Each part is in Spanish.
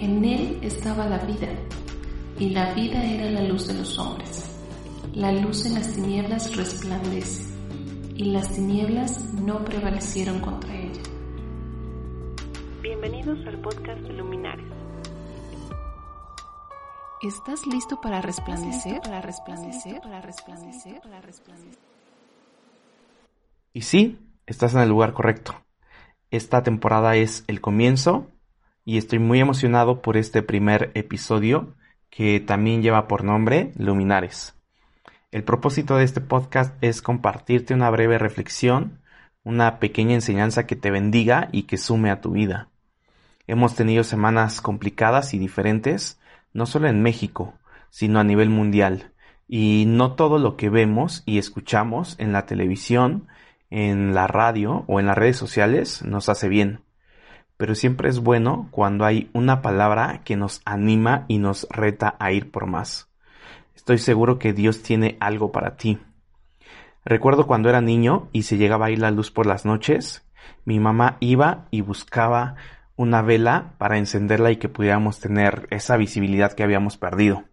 En él estaba la vida, y la vida era la luz de los hombres. La luz en las tinieblas resplandece, y las tinieblas no prevalecieron contra ella. Bienvenidos al podcast de Luminares. ¿Estás listo para resplandecer? Para resplandecer, para resplandecer, para resplandecer. Y sí, estás en el lugar correcto. Esta temporada es el comienzo y estoy muy emocionado por este primer episodio que también lleva por nombre Luminares. El propósito de este podcast es compartirte una breve reflexión, una pequeña enseñanza que te bendiga y que sume a tu vida. Hemos tenido semanas complicadas y diferentes, no solo en México, sino a nivel mundial, y no todo lo que vemos y escuchamos en la televisión, en la radio o en las redes sociales nos hace bien pero siempre es bueno cuando hay una palabra que nos anima y nos reta a ir por más. Estoy seguro que Dios tiene algo para ti. Recuerdo cuando era niño y se llegaba a ir la luz por las noches, mi mamá iba y buscaba una vela para encenderla y que pudiéramos tener esa visibilidad que habíamos perdido.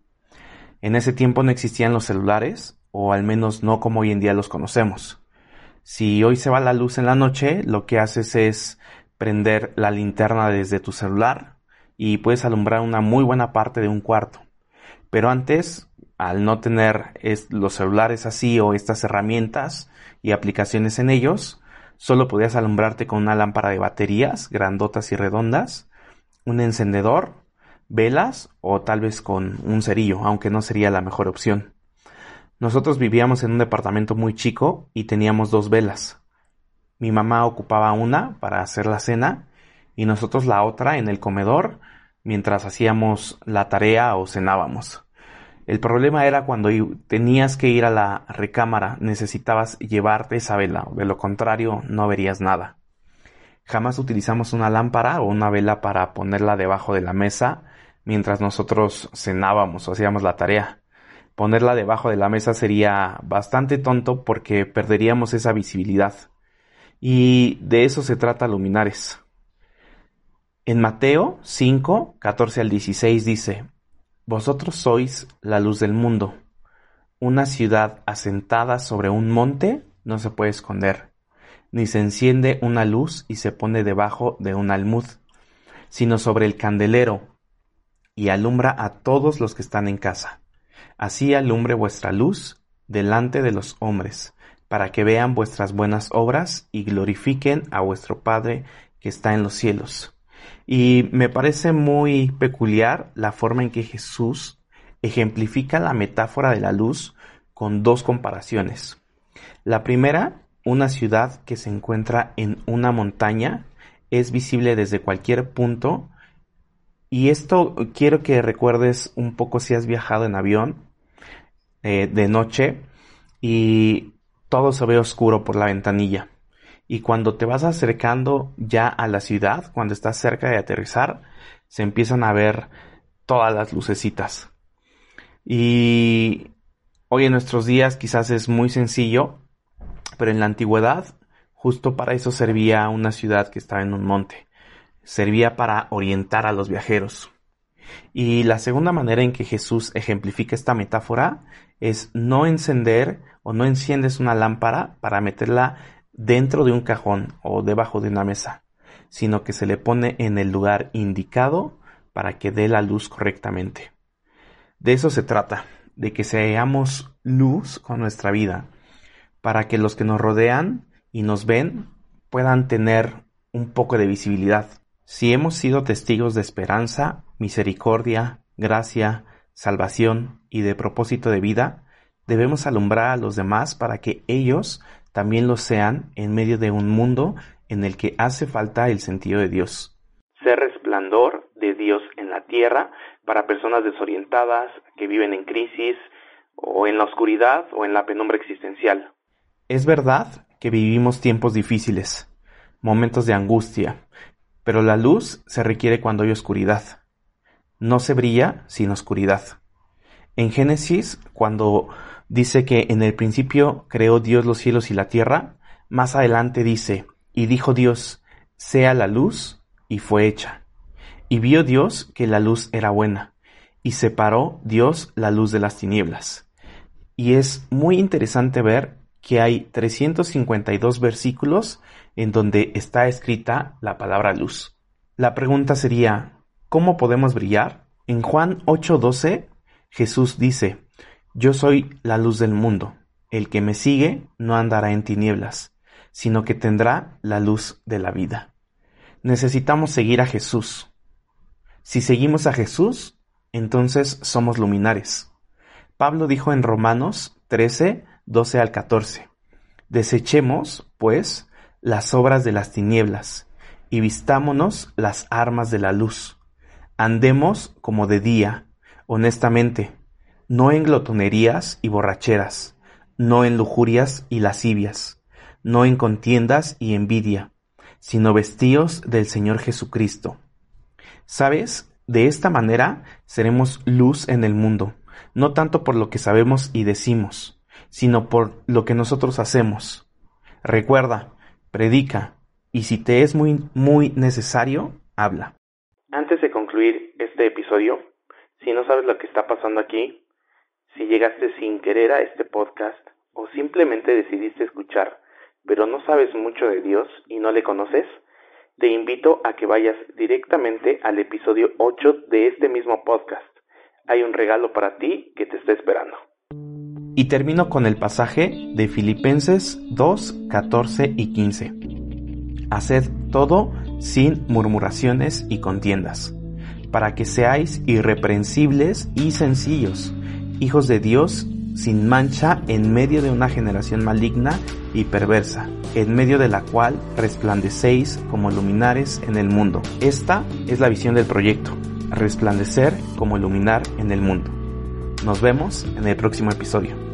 En ese tiempo no existían los celulares, o al menos no como hoy en día los conocemos. Si hoy se va la luz en la noche, lo que haces es prender la linterna desde tu celular y puedes alumbrar una muy buena parte de un cuarto. Pero antes, al no tener los celulares así o estas herramientas y aplicaciones en ellos, solo podías alumbrarte con una lámpara de baterías grandotas y redondas, un encendedor, velas o tal vez con un cerillo, aunque no sería la mejor opción. Nosotros vivíamos en un departamento muy chico y teníamos dos velas. Mi mamá ocupaba una para hacer la cena y nosotros la otra en el comedor mientras hacíamos la tarea o cenábamos. El problema era cuando tenías que ir a la recámara, necesitabas llevarte esa vela, de lo contrario no verías nada. Jamás utilizamos una lámpara o una vela para ponerla debajo de la mesa mientras nosotros cenábamos o hacíamos la tarea. Ponerla debajo de la mesa sería bastante tonto porque perderíamos esa visibilidad. Y de eso se trata Luminares. En Mateo 5, 14 al 16 dice, Vosotros sois la luz del mundo. Una ciudad asentada sobre un monte no se puede esconder, ni se enciende una luz y se pone debajo de un almud, sino sobre el candelero, y alumbra a todos los que están en casa. Así alumbre vuestra luz delante de los hombres, para que vean vuestras buenas obras y glorifiquen a vuestro Padre que está en los cielos. Y me parece muy peculiar la forma en que Jesús ejemplifica la metáfora de la luz con dos comparaciones. La primera, una ciudad que se encuentra en una montaña, es visible desde cualquier punto. Y esto quiero que recuerdes un poco si has viajado en avión eh, de noche y todo se ve oscuro por la ventanilla. Y cuando te vas acercando ya a la ciudad, cuando estás cerca de aterrizar, se empiezan a ver todas las lucecitas. Y hoy en nuestros días quizás es muy sencillo, pero en la antigüedad justo para eso servía una ciudad que estaba en un monte. Servía para orientar a los viajeros. Y la segunda manera en que Jesús ejemplifica esta metáfora es no encender o no enciendes una lámpara para meterla dentro de un cajón o debajo de una mesa, sino que se le pone en el lugar indicado para que dé la luz correctamente. De eso se trata, de que seamos luz con nuestra vida, para que los que nos rodean y nos ven puedan tener un poco de visibilidad. Si hemos sido testigos de esperanza, misericordia, gracia, salvación y de propósito de vida, debemos alumbrar a los demás para que ellos también lo sean en medio de un mundo en el que hace falta el sentido de Dios. Ser resplandor de Dios en la tierra para personas desorientadas que viven en crisis o en la oscuridad o en la penumbra existencial. Es verdad que vivimos tiempos difíciles, momentos de angustia, pero la luz se requiere cuando hay oscuridad. No se brilla sin oscuridad. En Génesis, cuando dice que en el principio creó Dios los cielos y la tierra, más adelante dice, y dijo Dios, sea la luz, y fue hecha. Y vio Dios que la luz era buena, y separó Dios la luz de las tinieblas. Y es muy interesante ver que hay 352 versículos en donde está escrita la palabra luz. La pregunta sería, ¿cómo podemos brillar? En Juan 8:12, Jesús dice, Yo soy la luz del mundo. El que me sigue no andará en tinieblas, sino que tendrá la luz de la vida. Necesitamos seguir a Jesús. Si seguimos a Jesús, entonces somos luminares. Pablo dijo en Romanos 13, 12 al 14, Desechemos, pues, las obras de las tinieblas, y vistámonos las armas de la luz. Andemos como de día, honestamente, no en glotonerías y borracheras, no en lujurias y lascivias, no en contiendas y envidia, sino vestíos del Señor Jesucristo. ¿Sabes? De esta manera seremos luz en el mundo, no tanto por lo que sabemos y decimos, sino por lo que nosotros hacemos. Recuerda, predica, y si te es muy, muy necesario, habla. Este episodio, si no sabes lo que está pasando aquí, si llegaste sin querer a este podcast o simplemente decidiste escuchar, pero no sabes mucho de Dios y no le conoces, te invito a que vayas directamente al episodio 8 de este mismo podcast. Hay un regalo para ti que te está esperando. Y termino con el pasaje de Filipenses 2, 14 y 15. Haced todo sin murmuraciones y contiendas, para que seáis irreprensibles y sencillos, hijos de Dios sin mancha en medio de una generación maligna y perversa, en medio de la cual resplandecéis como luminares en el mundo. Esta es la visión del proyecto, resplandecer como iluminar en el mundo. Nos vemos en el próximo episodio.